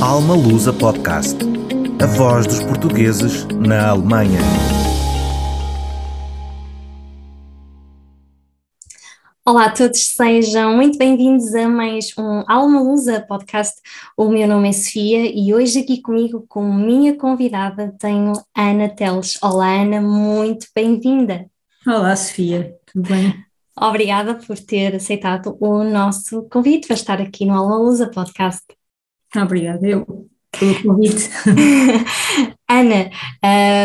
Alma Lusa Podcast. A voz dos portugueses na Alemanha. Olá a todos, sejam muito bem-vindos a mais um Alma Lusa Podcast. O meu nome é Sofia e hoje aqui comigo, como minha convidada, tenho Ana Teles. Olá Ana, muito bem-vinda. Olá Sofia, tudo bem? Obrigada por ter aceitado o nosso convite para estar aqui no Alma Lusa Podcast. Obrigada, eu pelo convite. Ana,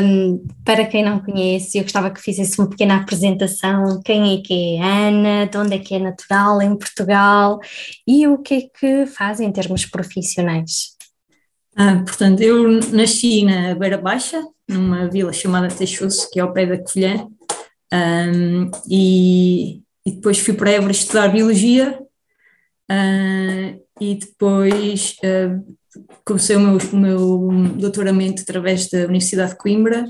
um, para quem não conhece, eu gostava que fizesse uma pequena apresentação. Quem é que é Ana? De onde é que é natural em Portugal? E o que é que faz em termos profissionais? Ah, portanto, eu nasci na Beira Baixa, numa vila chamada Teixoso, que é ao pé da Covilhã, um, e, e, depois fui para Évora estudar Biologia, uh, e depois uh, comecei o meu, o meu doutoramento através da Universidade de Coimbra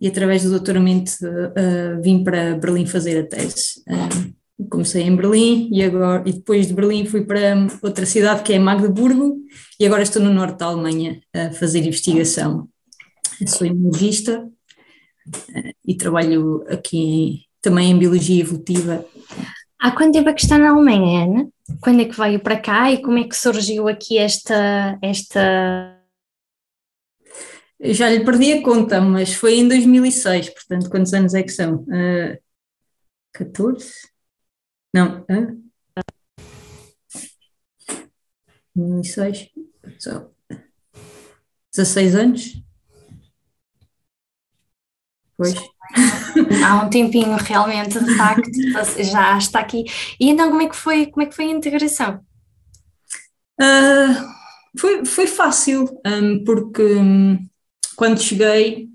e através do doutoramento uh, vim para Berlim fazer a tese. Uh, comecei em Berlim e, agora, e depois de Berlim fui para outra cidade que é Magdeburgo e agora estou no norte da Alemanha a fazer investigação. sou imunologista e trabalho aqui também em Biologia Evolutiva. Há quanto tempo é que está na Alemanha, Ana? Quando é que veio para cá e como é que surgiu aqui esta, esta... Eu já lhe perdi a conta, mas foi em 2006, portanto, quantos anos é que são? Uh, 14? Não, uh? 2006, só 16 anos? Pois. Há um tempinho realmente, de facto, já está aqui. E então como é que foi, como é que foi a integração? Uh, foi, foi fácil, um, porque um, quando cheguei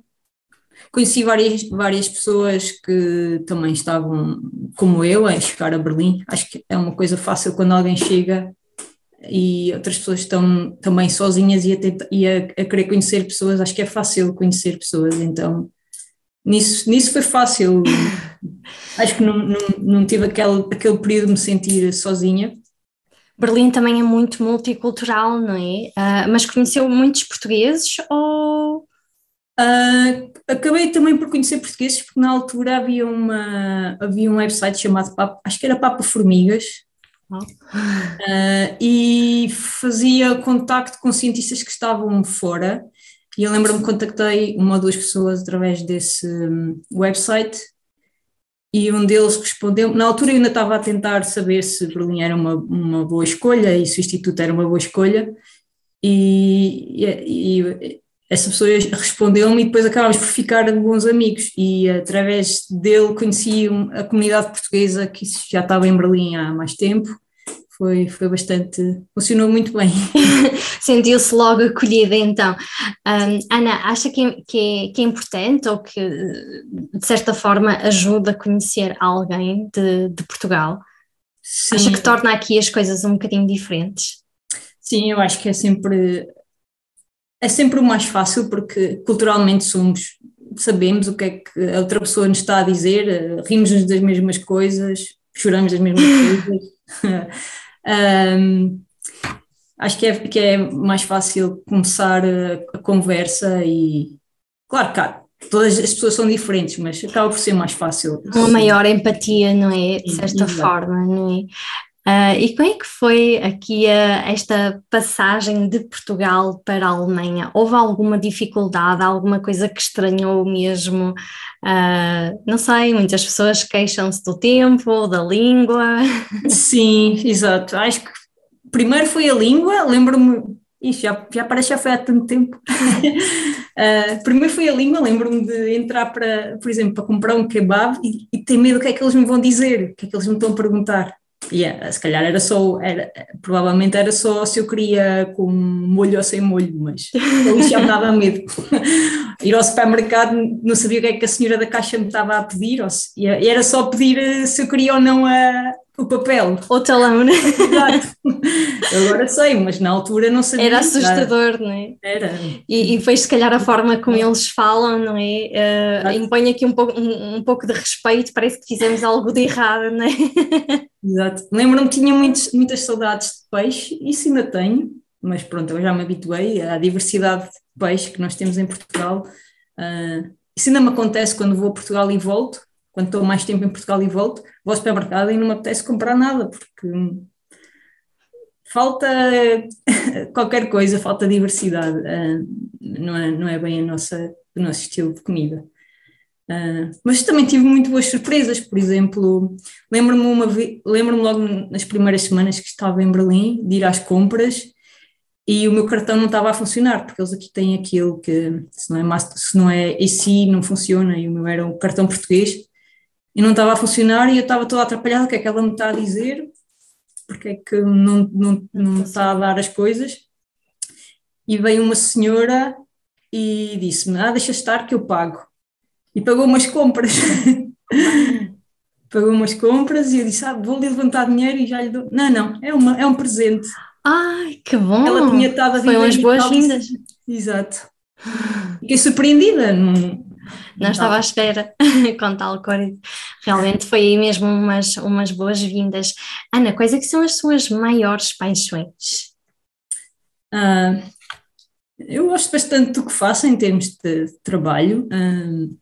conheci várias, várias pessoas que também estavam como eu a chegar a Berlim. Acho que é uma coisa fácil quando alguém chega e outras pessoas estão também sozinhas e, a, tentar, e a, a querer conhecer pessoas. Acho que é fácil conhecer pessoas, então nisso, nisso foi fácil. Acho que não, não, não tive aquele, aquele período de me sentir sozinha. Berlim também é muito multicultural, não é? Uh, mas conheceu muitos portugueses ou. Uh, acabei também por conhecer portugueses porque na altura havia, uma, havia um website chamado Papa, acho que era Papa Formigas, oh. uh, e fazia contacto com cientistas que estavam fora e eu lembro-me que contactei uma ou duas pessoas através desse um, website e um deles respondeu. Na altura eu ainda estava a tentar saber se Berlim era uma, uma boa escolha e se o Instituto era uma boa escolha, e, e, e essa pessoa respondeu-me e depois acabámos por ficar bons amigos. E através dele conheci a comunidade portuguesa que já estava em Berlim há mais tempo foi, foi bastante, funcionou muito bem. Sentiu-se logo acolhida então. Um, Ana, acha que, é, que, é, que é importante ou que de certa forma ajuda a conhecer alguém de, de Portugal? Sim. Acha que torna aqui as coisas um bocadinho diferentes? Sim, eu acho que é sempre é sempre o mais fácil porque culturalmente somos sabemos o que é que a outra pessoa nos está a dizer, rimos-nos das mesmas coisas, choramos das mesmas coisas. Um, acho que é, que é mais fácil começar a, conversa e, claro, cá, todas as pessoas são diferentes, mas acaba por ser mais fácil. Uma maior empatia, não é? De certa forma, não é? Uh, e como é que foi aqui esta passagem de Portugal para a Alemanha? Houve alguma dificuldade, alguma coisa que estranhou mesmo? Uh, não sei, muitas pessoas queixam-se do tempo, da língua. Sim, exato. Acho que primeiro foi a língua, lembro-me, isso já, já parece já foi há tanto tempo. uh, primeiro foi a língua, lembro-me de entrar para, por exemplo, para comprar um kebab e, e ter medo do que é que eles me vão dizer, o que é que eles me estão a perguntar. Yeah, se calhar era só, era, provavelmente era só se eu queria com molho ou sem molho, mas eu já me dava medo. Ir ao supermercado, não sabia o que é que a senhora da caixa me estava a pedir, ou se, e era só pedir eh, se eu queria ou não a, o papel. O talão, né? Exato. Agora sei, mas na altura não sabia. Era assustador, não é? Era. E, e depois, se calhar, a forma como eles falam, não é? Uh, impõe aqui um pouco, um, um, pouco de respeito, parece que fizemos algo de errado, não é? Exato. Lembro-me que tinha muitos, muitas saudades de peixe, isso ainda tenho, mas pronto, eu já me habituei à diversidade de peixe que nós temos em Portugal. Uh, isso ainda me acontece quando vou a Portugal e volto, quando estou mais tempo em Portugal e volto, vou ao supermercado e não me apetece comprar nada, porque falta qualquer coisa, falta diversidade, uh, não, é, não é bem a nossa, o nosso estilo de comida. Uh, mas também tive muito boas surpresas, por exemplo, lembro-me uma lembro-me logo nas primeiras semanas que estava em Berlim de ir às compras e o meu cartão não estava a funcionar, porque eles aqui têm aquilo que se não é, master, se não é EC não funciona, e o meu era um cartão português, e não estava a funcionar e eu estava toda atrapalhada, o que é que ela me está a dizer, porque é que não, não, não está a dar as coisas, e veio uma senhora e disse-me, ah deixa estar que eu pago, e pagou umas compras. pagou umas compras e eu disse: ah, vou-lhe levantar dinheiro e já lhe dou. Não, não, é, uma, é um presente. Ai, que bom! Ela tinha estado a Foi umas boas-vindas. Exato. Fiquei surpreendida. Não, não estava à espera com tal coisa. Realmente foi aí mesmo umas, umas boas-vindas. Ana, quais é que são as suas maiores paixões? Ah, eu gosto bastante do que faço em termos de trabalho. Ah,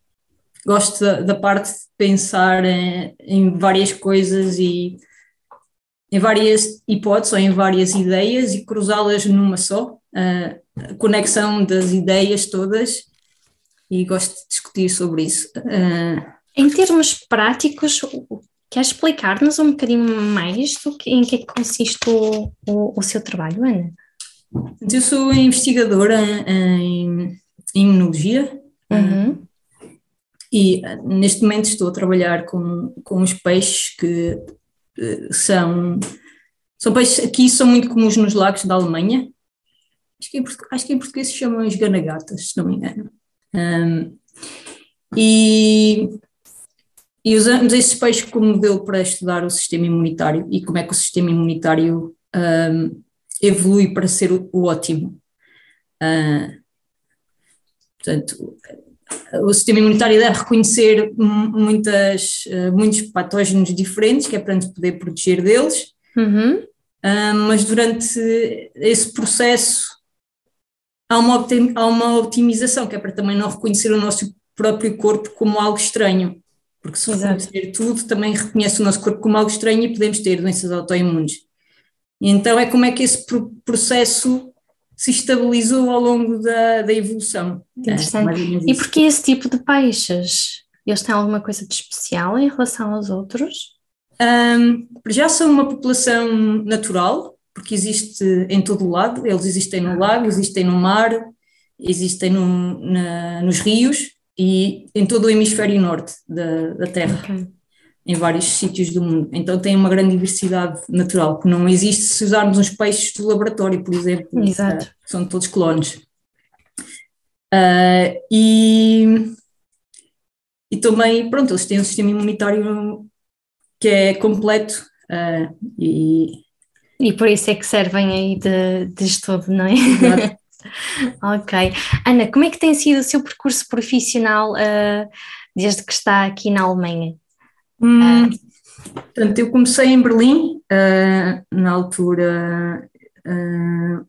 gosto da, da, parte de pensar em, em, várias coisas e em várias hipóteses ou em várias ideias e cruzá-las numa só, a conexão das ideias todas e gosto de discutir sobre isso. Em termos práticos, quer explicar-nos um bocadinho mais do que, em que é que consiste o, o, o seu trabalho, Ana? Eu sou investigadora em, em imunologia, uhum. E eh, neste momento estou a trabalhar com, com os peixes que uh, são, são peixes aqui são muito comuns nos lagos da Alemanha. Acho que em, acho que em português se chamam as ganagatas, se não me engano. Um, e, e usamos esses peixes como modelo para estudar o sistema imunitário e como é que o sistema imunitário um, evolui para ser o, o ótimo. Uh, portanto, o sistema imunitário deve reconhecer muitas, eh, muitos patógenos diferentes, que é para nos poder proteger deles, uhum. uh, mas durante esse processo há uma, há uma optimização, que é para também não reconhecer o nosso próprio corpo como algo estranho, porque se reconhecer tudo, também reconhece o nosso corpo como algo estranho e podemos ter doenças autoimunes. Então é como é que esse processo se estabilizou ao longo da, da evolução. Interessante. É, e porquê esse tipo de peixes? Eles têm alguma coisa de especial em relação aos outros? Um, já são uma população natural, porque existe em todo o lado, eles existem no lago, existem no mar, existem no, na, nos rios e em todo o hemisfério norte da, da Terra. Okay em vários sítios do mundo. Então tem uma grande diversidade natural que não existe se usarmos uns peixes do laboratório, por exemplo. Exato. Uh, são todos clones. Uh, e, e também, pronto, eles têm um sistema imunitário que é completo uh, e... E por isso é que servem aí de, de estudo, não é? Exato. ok. Ana, como é que tem sido o seu percurso profissional desde que está aqui na Alemanha? Hum, portanto, eu comecei em Berlim, uh, na altura uh,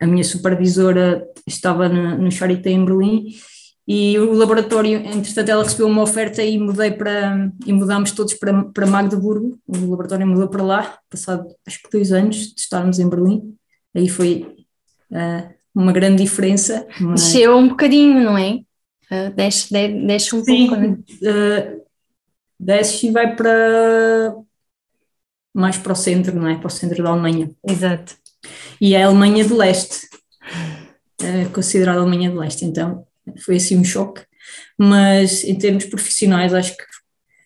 a minha supervisora estava no, no Charité em Berlim e o laboratório, entretanto ela recebeu uma oferta e mudei para, e mudámos todos para, para Magdeburgo, o laboratório mudou para lá, passado acho que dois anos de estarmos em Berlim, aí foi uh, uma grande diferença. Mas... Desceu um bocadinho, não é? Uh, desce, desce um Sim, pouco, né? Uh, desce e vai para mais para o centro, não é? Para o centro da Alemanha. Exato. E é a Alemanha de Leste, é considerada a Alemanha de Leste, então foi assim um choque. Mas em termos profissionais, acho que,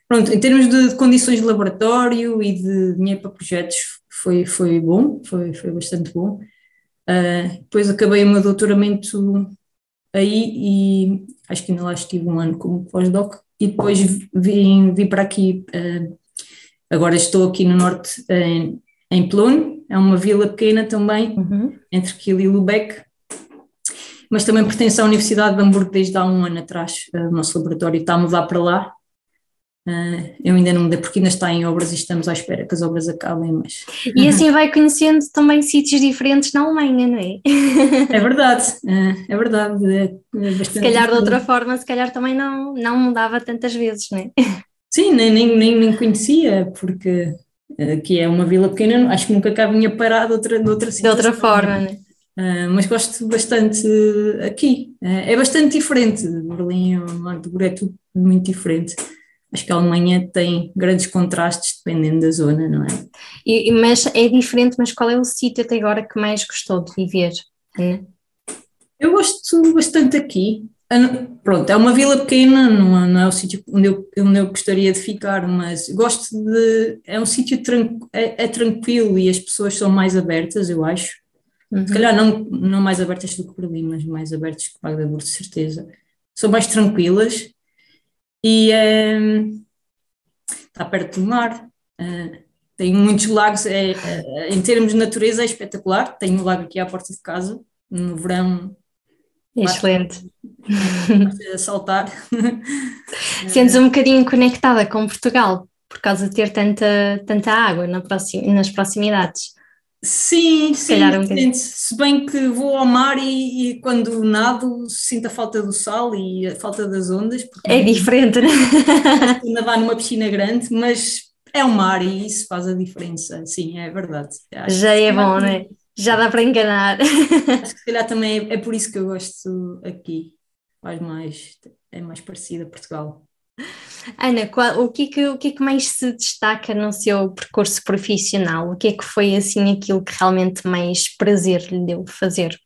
pronto, em termos de, de condições de laboratório e de dinheiro para projetos, foi, foi bom, foi, foi bastante bom. Uh, depois acabei o meu doutoramento aí e acho que ainda lá estive um ano como pós-doc e depois vim, vim para aqui. Uh, agora estou aqui no norte, em, em Plone, é uma vila pequena também, uhum. entre Kiel e Lubeck, mas também pertence à Universidade de Hamburgo desde há um ano atrás. Uh, o nosso laboratório está a mudar para lá. Uh, eu ainda não me dei porque ainda está em obras e estamos à espera que as obras acabem, mas... E assim vai conhecendo também sítios diferentes na Alemanha, não é? É verdade, uh, é verdade. É, é se calhar de outra forma, se calhar também não, não mudava tantas vezes, não é? Sim, nem, nem, nem, conhecia, porque aqui é uma vila pequena, acho que nunca cá vinha parar de outra, de outra situação. De outra forma, né? Uh, mas gosto bastante aqui. Uh, é bastante diferente. Berlim ou Magdeburg é tudo muito diferente. Acho que a Alemanha tem grandes contrastes dependendo da zona, não é? E, mas é diferente, mas qual é o sítio até agora que mais gostou de viver? Né? Eu gosto bastante aqui. Pronto, é uma vila pequena, não é, não é o sítio onde eu, onde eu gostaria de ficar, mas gosto de. É um sítio tranqu, é, é, tranquilo e as pessoas são mais abertas, eu acho. Uhum. Se calhar não, não mais abertas do que Berlim, mas mais abertas que Magdeburg, de certeza. São mais tranquilas e é, está perto do mar. É, tem muitos lagos, é, é, em termos de natureza é espetacular. Tem um lago aqui à porta de casa, no verão Excelente. A saltar. Sentes um bocadinho conectada com Portugal por causa de ter tanta, tanta água na proxim, nas proximidades. Sim, sim, um se bem que vou ao mar e, e, quando nado sinto a falta do sal e a falta das ondas. É diferente, né? Nadar numa piscina grande, mas é o mar e isso faz a diferença, sim, é verdade. Acho Já é bom, não é? Já dá para enganar. Acho que se calhar também é, é por isso que eu gosto aqui. Faz mais, é mais parecida a Portugal. Ana, qual, o, que é que, o que é que mais se destaca no seu percurso profissional? O que é que foi assim aquilo que realmente mais prazer lhe deu fazer?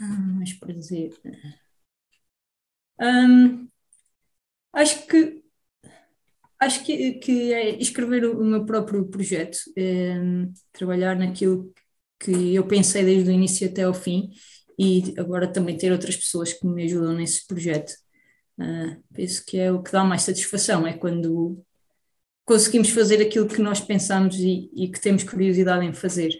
Ah, mais prazer. Hum, acho que acho que, que é escrever o meu próprio projeto, é, trabalhar naquilo que eu pensei desde o início até ao fim e agora também ter outras pessoas que me ajudam nesse projeto. Uh, penso que é o que dá mais satisfação, é quando conseguimos fazer aquilo que nós pensamos e, e que temos curiosidade em fazer.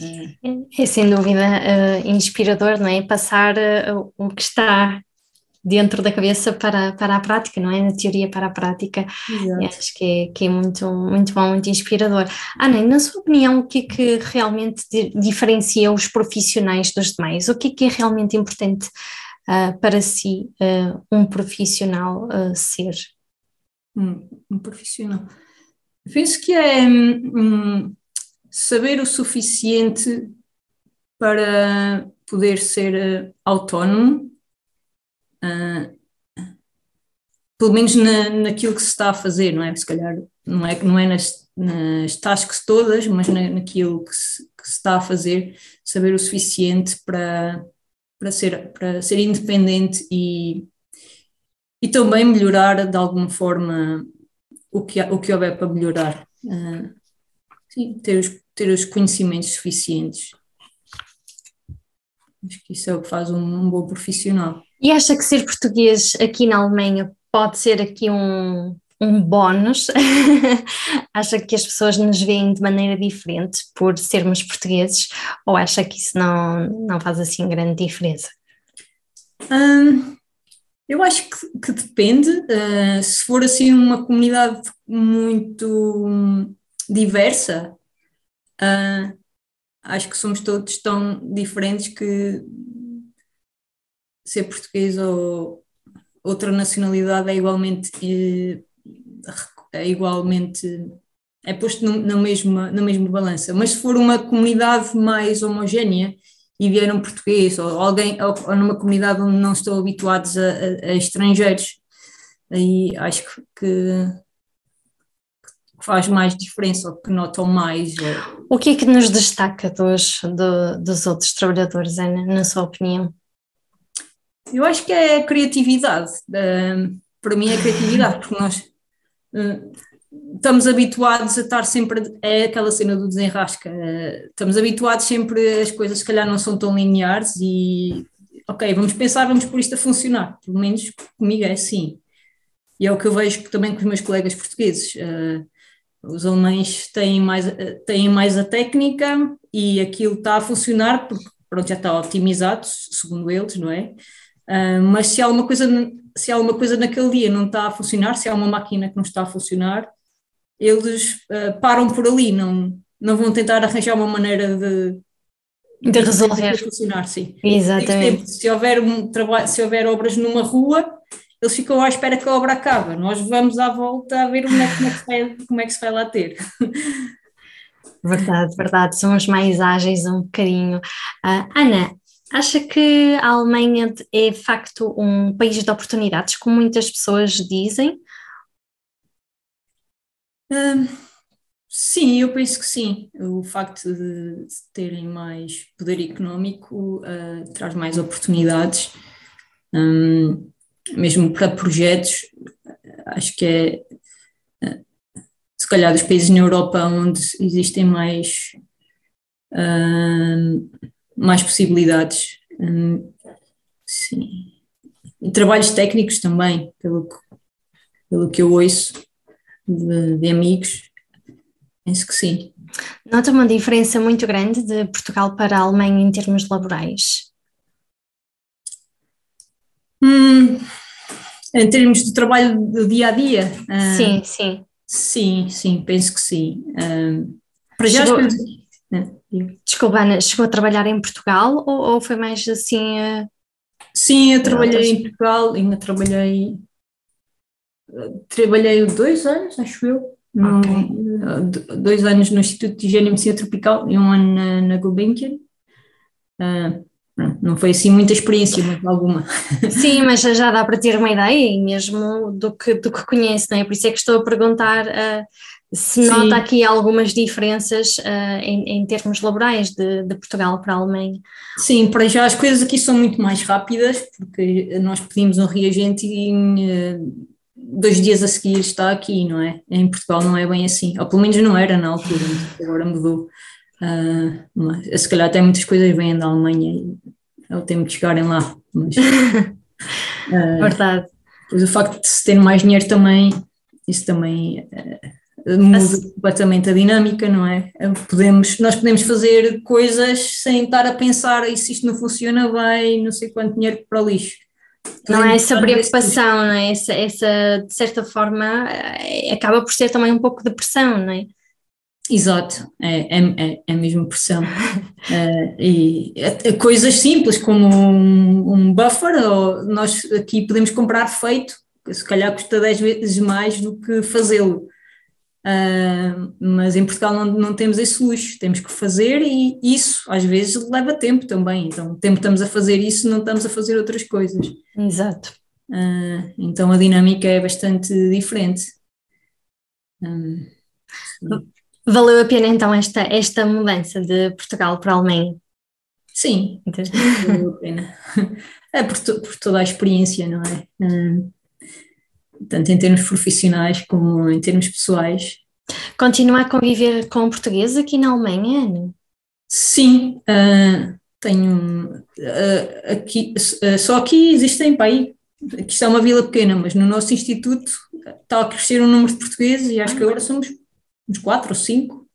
Uh. É sem dúvida uh, inspirador, não é? Passar o que está dentro da cabeça para, para a prática, não é? Na teoria para a prática. Acho que é, que é muito, muito bom, muito inspirador. Ana, na sua opinião, o que é que realmente diferencia os profissionais dos demais? O que é que é realmente importante uh, para si uh, um profissional uh, ser? Um, um, profissional. Penso que é um, saber o suficiente para poder ser autónomo pelo menos na, naquilo que se está a fazer, não é? Se calhar não é, não é nas, nas tasks todas, mas na, naquilo que se, que se está a fazer, saber o suficiente para, para, ser, para ser independente e, e também melhorar de alguma forma o que, o que houver para melhorar. Uh, sim, ter os, ter os conhecimentos suficientes. Acho que isso é o que faz um, um bom profissional. E acha que ser português aqui na Alemanha pode ser aqui um, um bónus? acha que as pessoas nos veem de maneira diferente por sermos portugueses ou acha que isso não, não faz assim grande diferença? Hum, eu acho que, que depende. Uh, se for assim uma comunidade muito diversa, uh, acho que somos todos tão diferentes que ser português ou outra nacionalidade é igualmente igualmente é posto no, na mesma na mesma balança mas se for uma comunidade mais homogénea e vier um português ou alguém ou, ou numa comunidade onde não estão habituados a, a, a estrangeiros aí acho que, que faz mais diferença ou que notam mais. O que é que nos destaca dos, do, dos outros trabalhadores, Ana, na sua opinião? Eu acho que é a criatividade. Uh, para mim é a criatividade, porque nós estamos habituados a estar sempre. É aquela cena do desenrasca. Uh, estamos habituados sempre, as coisas se calhar não são tão lineares e. Ok, vamos pensar, vamos pôr isto a funcionar. Pelo menos comigo é assim. E é o que eu vejo também com os meus colegas portugueses. Uh, os alemães têm mais, têm mais a técnica e aquilo está a funcionar porque pronto, já está otimizado, segundo eles, não é? Mas se alguma coisa se há uma coisa naquele dia não está a funcionar, se há uma máquina que não está a funcionar, eles uh, param por ali, não, não vão tentar arranjar uma maneira de, de resolver. funcionar, sim. Exatamente. Se houver, um trabalho, se houver obras numa rua, eles ficam à espera que a obra acabe. Nós vamos à volta a ver como é, como é, que, se vai, como é que se vai lá ter. Verdade, verdade. Somos mais ágeis um bocadinho. Uh, Ana, acha que a Alemanha é de facto um país de oportunidades, como muitas pessoas dizem? Um, sim, eu penso que sim. O facto de terem mais poder económico uh, traz mais oportunidades. Um, mesmo para projetos, acho que é se calhar dos países na Europa onde existem mais, uh, mais possibilidades. Um, sim. E trabalhos técnicos também, pelo que, pelo que eu ouço de, de amigos, penso que sim. Nota uma diferença muito grande de Portugal para a Alemanha em termos laborais? Hum, em termos de trabalho do dia a dia? Sim, sim. Sim, sim, penso que sim. Um, para já chegou, Desculpa, Ana, chegou a trabalhar em Portugal ou, ou foi mais assim? Uh, sim, eu trabalhei em Portugal, ainda trabalhei. Trabalhei dois anos, acho eu. No, okay. Dois anos no Instituto de Higiene e Medicina Tropical e um ano na, na Gulbenkian. Uh, não foi assim muita experiência, mas alguma. Sim, mas já dá para ter uma ideia mesmo do que, do que conhece, não é? Por isso é que estou a perguntar uh, se Sim. nota aqui algumas diferenças uh, em, em, termos laborais de, de, Portugal para a Alemanha. Sim, para já as coisas aqui são muito mais rápidas, porque nós pedimos um reagente e em uh, dois dias a seguir está aqui, não é? Em Portugal não é bem assim, ou pelo menos não era na altura, agora mudou. Uh, mas, se calhar até muitas coisas vêm da Alemanha e é o tempo de chegarem lá. Mas, Verdade. Pois o facto de se ter mais dinheiro também, isso também muda completamente a dinâmica, não é? Podemos, nós podemos fazer coisas sem estar a pensar e se isto não funciona vai não sei quanto dinheiro para o lixo. Não é essa preocupação, não é? Essa, essa, de certa forma, acaba por ser também um pouco de pressão, não é? Exato, é, é, é mesmo pressão. uh, e é, é coisas simples como um, um, buffer, ou nós aqui podemos comprar feito, se calhar custa 10 vezes mais do que fazê-lo. Uh, mas em Portugal não, não temos esse luxo, temos que fazer e isso às vezes leva tempo também. Então, o tempo que estamos a fazer isso, não estamos a fazer outras coisas. Exato. Uh, então a dinâmica é bastante diferente. Um, Valeu a pena então esta, esta mudança de Portugal para a Alemanha? Sim, valeu a pena. É por, to, por, toda a experiência, não é? Uh, tanto em termos profissionais como em termos pessoais. Continua a conviver com portugueses aqui na Alemanha, Ana? Sim, uh, tenho. Uh, aqui, só aqui existem, pai, aqui está uma vila pequena, mas no nosso instituto está a crescer um número de portugueses e acho que agora somos uns quatro ou cinco.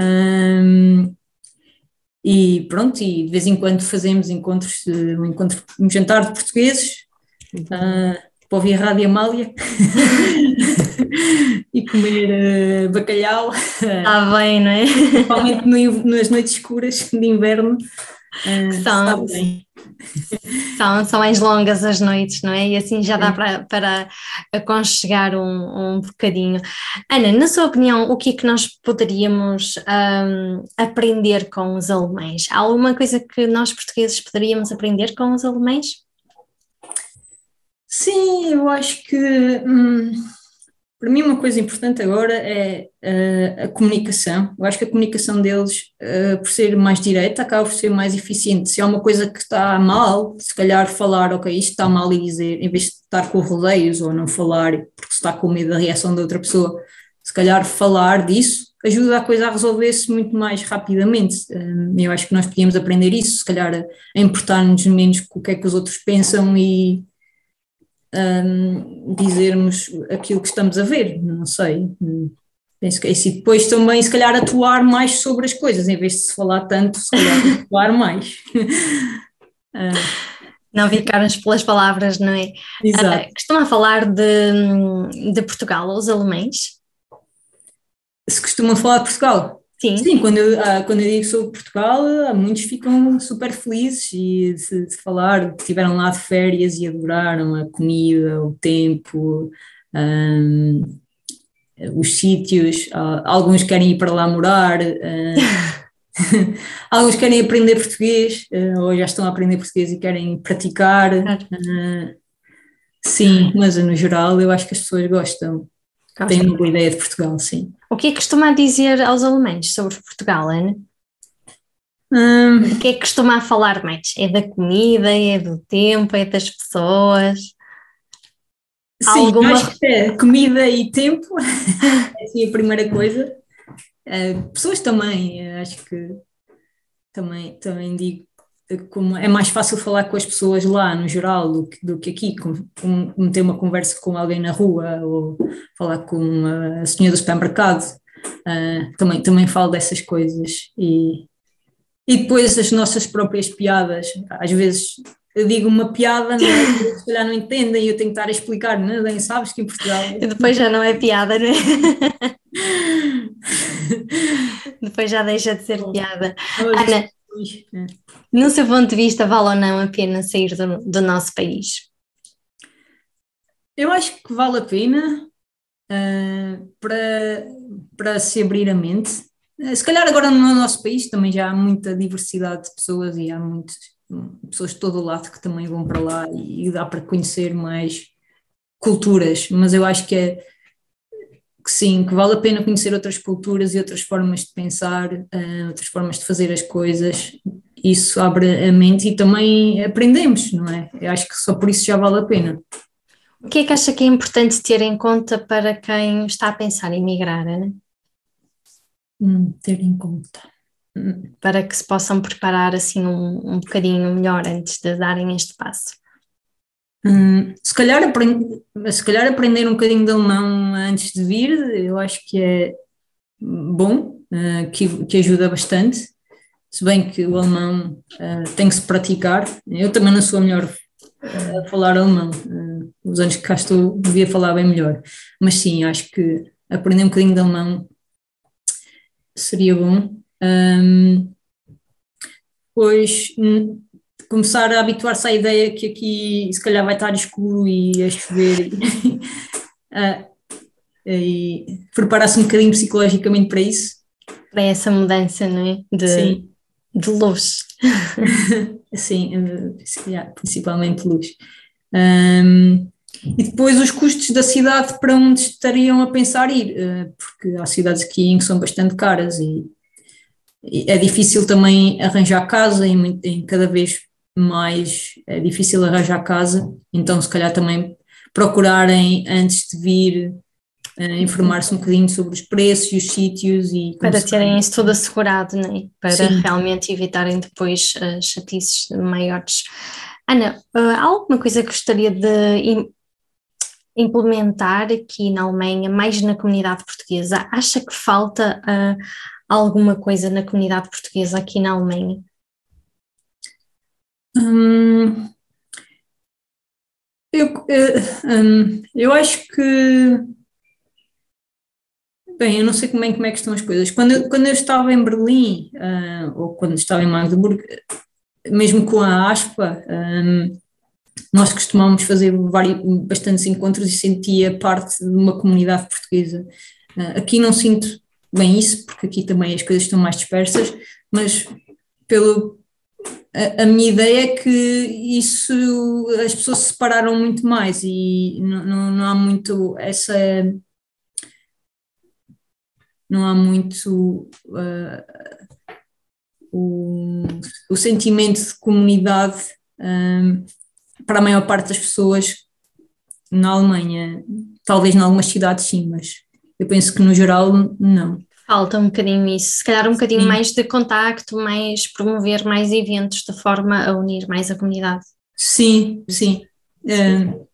Um, e pronto, e de vez em quando fazemos encontros, um, encontro, um jantar de portugueses, uh, para ouvir a Rádio Amália e comer uh, bacalhau. Está bem, não é? Principalmente no, nas noites escuras de inverno. Uh, São, são, são mais longas as noites, não é? E assim já dá para, para aconchegar um, um bocadinho. Ana, na sua opinião, o que é que nós poderíamos um, aprender com os alemães? Há alguma coisa que nós portugueses poderíamos aprender com os alemães? Sim, eu acho que. Hum para mim, uma coisa importante agora é uh, a comunicação. Eu acho que a comunicação deles, uh, por ser mais direta, acaba por ser mais eficiente. Se há uma coisa que está mal, se calhar falar, ok, isto está mal e dizer, em vez de estar com rodeios ou não falar porque está com medo da reação da outra pessoa, se calhar falar disso ajuda a coisa a resolver-se muito mais rapidamente. Uh, eu acho que nós podíamos aprender isso, se calhar a importar-nos menos com o que é que os outros pensam e um, dizermos aquilo que estamos a ver, não sei. Penso que é isso. E depois também, se calhar, atuar mais sobre as coisas, em vez de se falar tanto, se calhar atuar mais. uh. Não ficarmos pelas palavras, não é? Exato. Uh, costuma falar de, de Portugal aos alemães? Se costumam falar de Portugal? Sim. Sim, quando eu, ah, quando eu digo sobre Portugal, muitos ficam super felizes e de, de falar que estiveram lá de férias e adoraram a comida, o tempo, um, os sítios, alguns querem ir para lá morar, uh, alguns querem aprender português, ou já estão a aprender português e querem praticar. sim, mas no geral eu acho que as pessoas gostam. Têm uma boa ideia de Portugal, sim. O que é que costuma dizer aos alemães sobre Portugal, Ana? Hum, o que é que costuma falar mais? É da comida, é do tempo, é das pessoas? Sim, Alguma... acho que é comida e tempo, é assim a primeira coisa. Uh, pessoas também, acho que também, também digo como é mais fácil falar com as pessoas lá no geral do que, do que aqui, como, como ter uma conversa com alguém na rua ou falar com a senhora do supermercado. Uh, também, também falo dessas coisas e, e depois as nossas próprias piadas, às vezes eu digo uma piada, não é? se calhar não entendem e eu tenho que estar a explicar, não é? sabes que em Portugal. E depois já não é piada, não é? depois já deixa de ser piada. Ana, no seu ponto de vista, vale ou não a pena sair do, do nosso país? Eu acho que vale a pena uh, para, para se abrir a mente. Uh, se calhar agora no nosso país também já há muita diversidade de pessoas e há muitas pessoas de todo o lado que também vão para lá e dá para conhecer mais culturas, mas eu acho que é que sim, que vale a pena conhecer outras culturas e outras formas de pensar, uh, outras formas de fazer as coisas. Isso abre a mente e também aprendemos, não é? Eu acho que só por isso já vale a pena. O que é que acha que é importante ter em conta para quem está a pensar em migrar, Ana? Hum, ter em conta. Para que se possam preparar assim um, um bocadinho melhor antes de darem este passo. Hum, se, calhar aprend, se calhar aprender um bocadinho de alemão antes de vir, eu acho que é bom, uh, que, que ajuda bastante, se bem que o alemão uh, tem que se praticar. Eu também não sou a melhor uh, a falar alemão, os anos que cá estou devia falar bem melhor, mas sim, acho que aprender um bocadinho de alemão seria bom. Um, pois hum, começar a habituar-se à ideia que aqui se calhar vai estar escuro e a chover uh, e preparar-se um bocadinho psicologicamente para isso. Para essa mudança, não é? De, Sim. de luz. Sim, principalmente luz. Um, e depois os custos da cidade para onde estariam a pensar ir, uh, porque há cidades aqui em que são bastante caras e, é difícil também arranjar casa em cada vez mais é difícil arranjar casa, então se calhar também procurarem antes de vir uh, informar-se um bocadinho sobre os preços e os sítios e para terem isso tudo assegurado, né? para Sim. realmente evitarem depois uh, chatices maiores. Ana, uh, há alguma coisa que gostaria de implementar aqui na Alemanha, mais na comunidade portuguesa? Acha que falta uh, alguma coisa na comunidade portuguesa aqui na Alemanha? Hum, eu, eu, hum, eu acho que. Bem, eu não sei como é, como é que estão as coisas. Quando eu, quando eu estava em Berlim, uh, ou quando estava em Magdeburg, mesmo com a ASPA, um, nós costumávamos fazer vários, bastantes encontros e sentia parte de uma comunidade portuguesa. Uh, aqui não sinto bem isso, porque aqui também as coisas estão mais dispersas, mas pelo, a, minha ideia é que isso as pessoas se separaram muito mais e não, não, não há muito essa não há muito uh, o, o sentimento de comunidade um, para a maior parte das pessoas na Alemanha, talvez em algumas cidades sim, mas eu penso que no geral não. Falta um bocadinho isso, se calhar um bocadinho Sim. mais de contacto, mais promover mais eventos de forma a unir mais a comunidade. Sim, sim. Uh,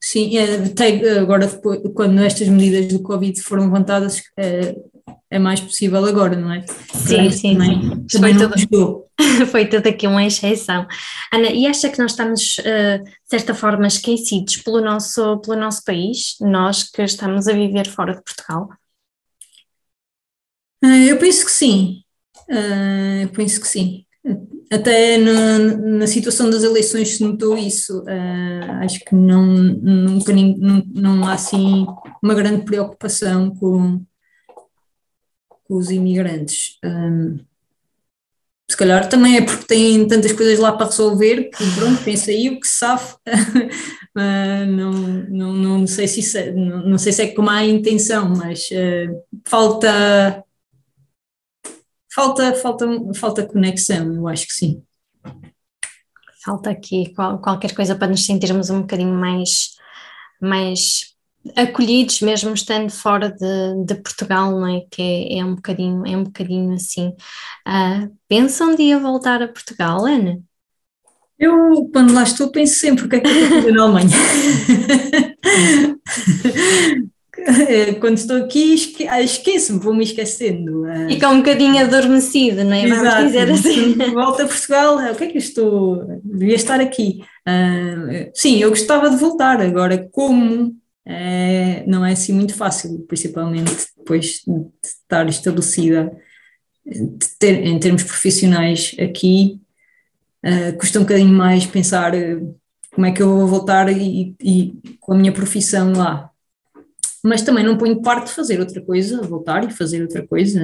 sim, até agora quando estas medidas do Covid foram levantadas, uh, é mais possível agora, não é? Sim, sim, também, sim. Também foi, tudo, foi tudo aqui uma exceção. Ana, e acha que nós estamos, uh, de certa forma, esquecidos pelo nosso, pelo nosso país, nós que estamos a viver fora de Portugal? Uh, eu penso que sim, uh, eu penso que sim. Até na, situação das eleições se notou isso. Uh, acho que não, nunca, não, não há assim uma grande preocupação com, com os imigrantes. Se calhar também é porque têm tantas coisas lá para resolver que pronto, pensa aí o que sabe. não, não, não, sei se é, não, sei se é com má intenção, mas falta falta, falta, falta conexão, eu acho que sim. Falta aqui qual, qualquer coisa para nos sentirmos um bocadinho mais, mais acolhidos, mesmo estando fora de, de Portugal, não é? Que é, é, um bocadinho, é um bocadinho assim. Uh, pensa um dia voltar a Portugal, Ana? Eu, quando lá estou, penso sempre o que é que eu estou fazer na Alemanha. É, quando estou aqui esque ah, esqueço-me, vou-me esquecendo. Ah. Fica um bocadinho adormecido, não é? Exato. Vamos dizer assim. Volto a Portugal, o que é que eu estou? Devia estar aqui. Uh, sim, eu gostava de voltar, agora como é, não é assim muito fácil, principalmente depois de estar estabelecida ter, em termos profissionais aqui, uh, custa um bocadinho mais pensar como é que eu vou voltar e, e com a minha profissão lá mas também não ponho parte de fazer outra coisa, voltar e fazer outra coisa.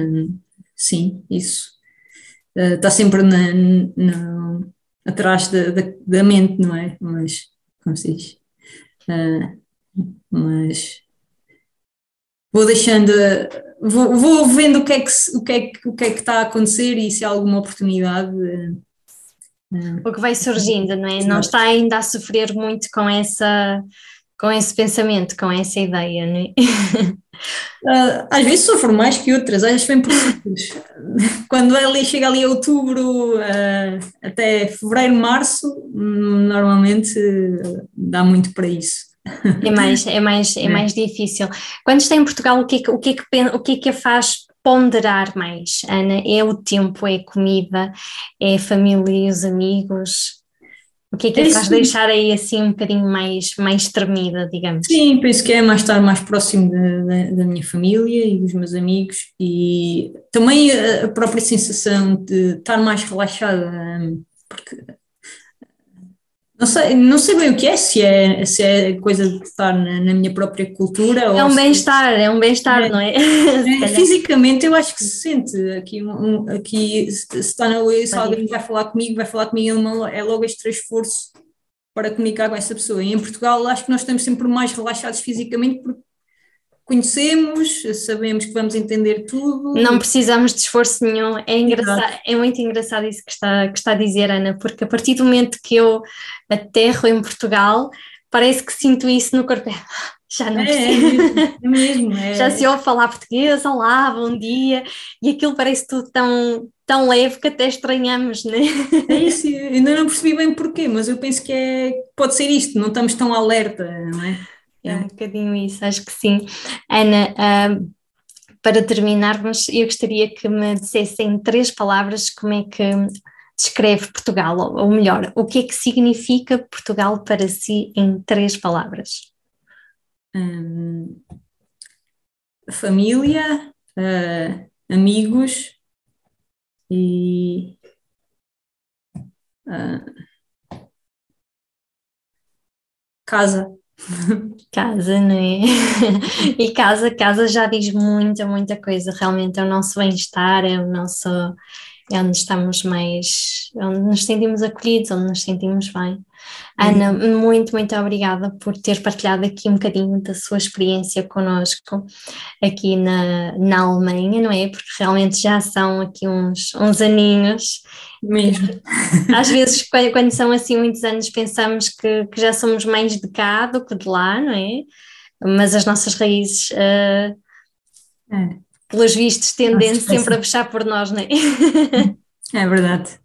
Sim, isso uh, está sempre na, na, atrás da, da, da, mente, não é? Mas, como se diz? Uh, mas vou deixando, vou, vou vendo o que, é que, o, que é que, o que é que está a acontecer e se há alguma oportunidade. Uh, o que vai surgindo, não é? Não está ainda a sofrer muito com essa com esse pensamento, com essa ideia, não é? Uh, às vezes sofro mais que outras, às vezes vem por. Quando ali chega ali a outubro uh, até fevereiro, março, normalmente dá muito para isso. É mais, é mais, é, é. mais difícil. Quando está em Portugal, o que, é o, que é que, o que é que a faz ponderar mais, Ana? É o tempo, é a comida, é a família e os amigos? O que é que é faz deixar aí assim um bocadinho mais, mais tremida, digamos? Sim, penso que é mais estar mais próximo da, da minha família e dos meus amigos e também a própria sensação de estar mais relaxada, porque não sei, não sei bem o que é, se é, se é coisa de estar na, na minha própria cultura. É um bem-estar, é um bem-estar, é, não é? é fisicamente eu acho que se sente aqui, um, aqui se está na rua, se alguém vai falar comigo, vai falar comigo, é logo este esforço para comunicar com essa pessoa. E em Portugal acho que nós estamos sempre mais relaxados fisicamente porque conhecemos, sabemos que vamos entender tudo. Não precisamos de esforço nenhum. É, engraçado, é muito engraçado isso que está, que está a dizer, Ana, porque a partir do momento que eu aterro em Portugal, parece que sinto isso no corpo. Já não é, preciso. É mesmo, é. Já se ouve falar português, olá, bom dia, e aquilo parece tudo tão, tão leve que até estranhamos, não é? É isso, ainda não percebi bem porquê, mas eu penso que é, pode ser isto, não estamos tão alerta, não é? É um bocadinho isso, acho que sim. Ana, uh, para terminarmos, eu gostaria que me dissesse em três palavras como é que descreve Portugal, ou melhor, o que é que significa Portugal para si em três palavras? Hum, família, uh, amigos e uh, casa. Casa, não é? E casa, casa já diz muita, muita coisa. Realmente é o nosso bem-estar, é o nosso, é onde estamos mais, é onde nos sentimos acolhidos, onde nos sentimos bem. Ana, muito, muito obrigada por ter partilhado aqui um bocadinho da sua experiência connosco aqui na, na Alemanha, não é? Porque realmente já são aqui uns, uns aninhos. Mesmo. Às vezes, quando, quando são assim muitos anos, pensamos que, que, já somos mais de cá do que de lá, não é? Mas as nossas raízes, uh, é. Pelos vistos, tendem sempre a puxar por nós, não é? É verdade.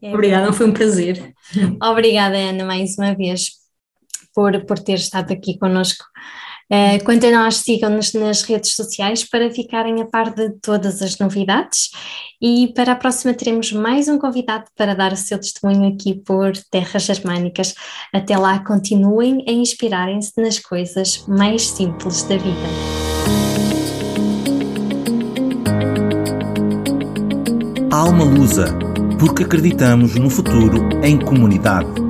É Obrigada, foi um prazer. Obrigada, Ana, mais uma vez, por, por ter estado aqui connosco Uh, quanto a nós, sigam-nos nas redes sociais para ficarem a par de todas as novidades e para a próxima teremos mais um convidado para dar o seu testemunho aqui por Terras Germânicas. Até lá, continuem a inspirarem-se nas coisas mais simples da vida. Alma Lusa, porque acreditamos no futuro em comunidade.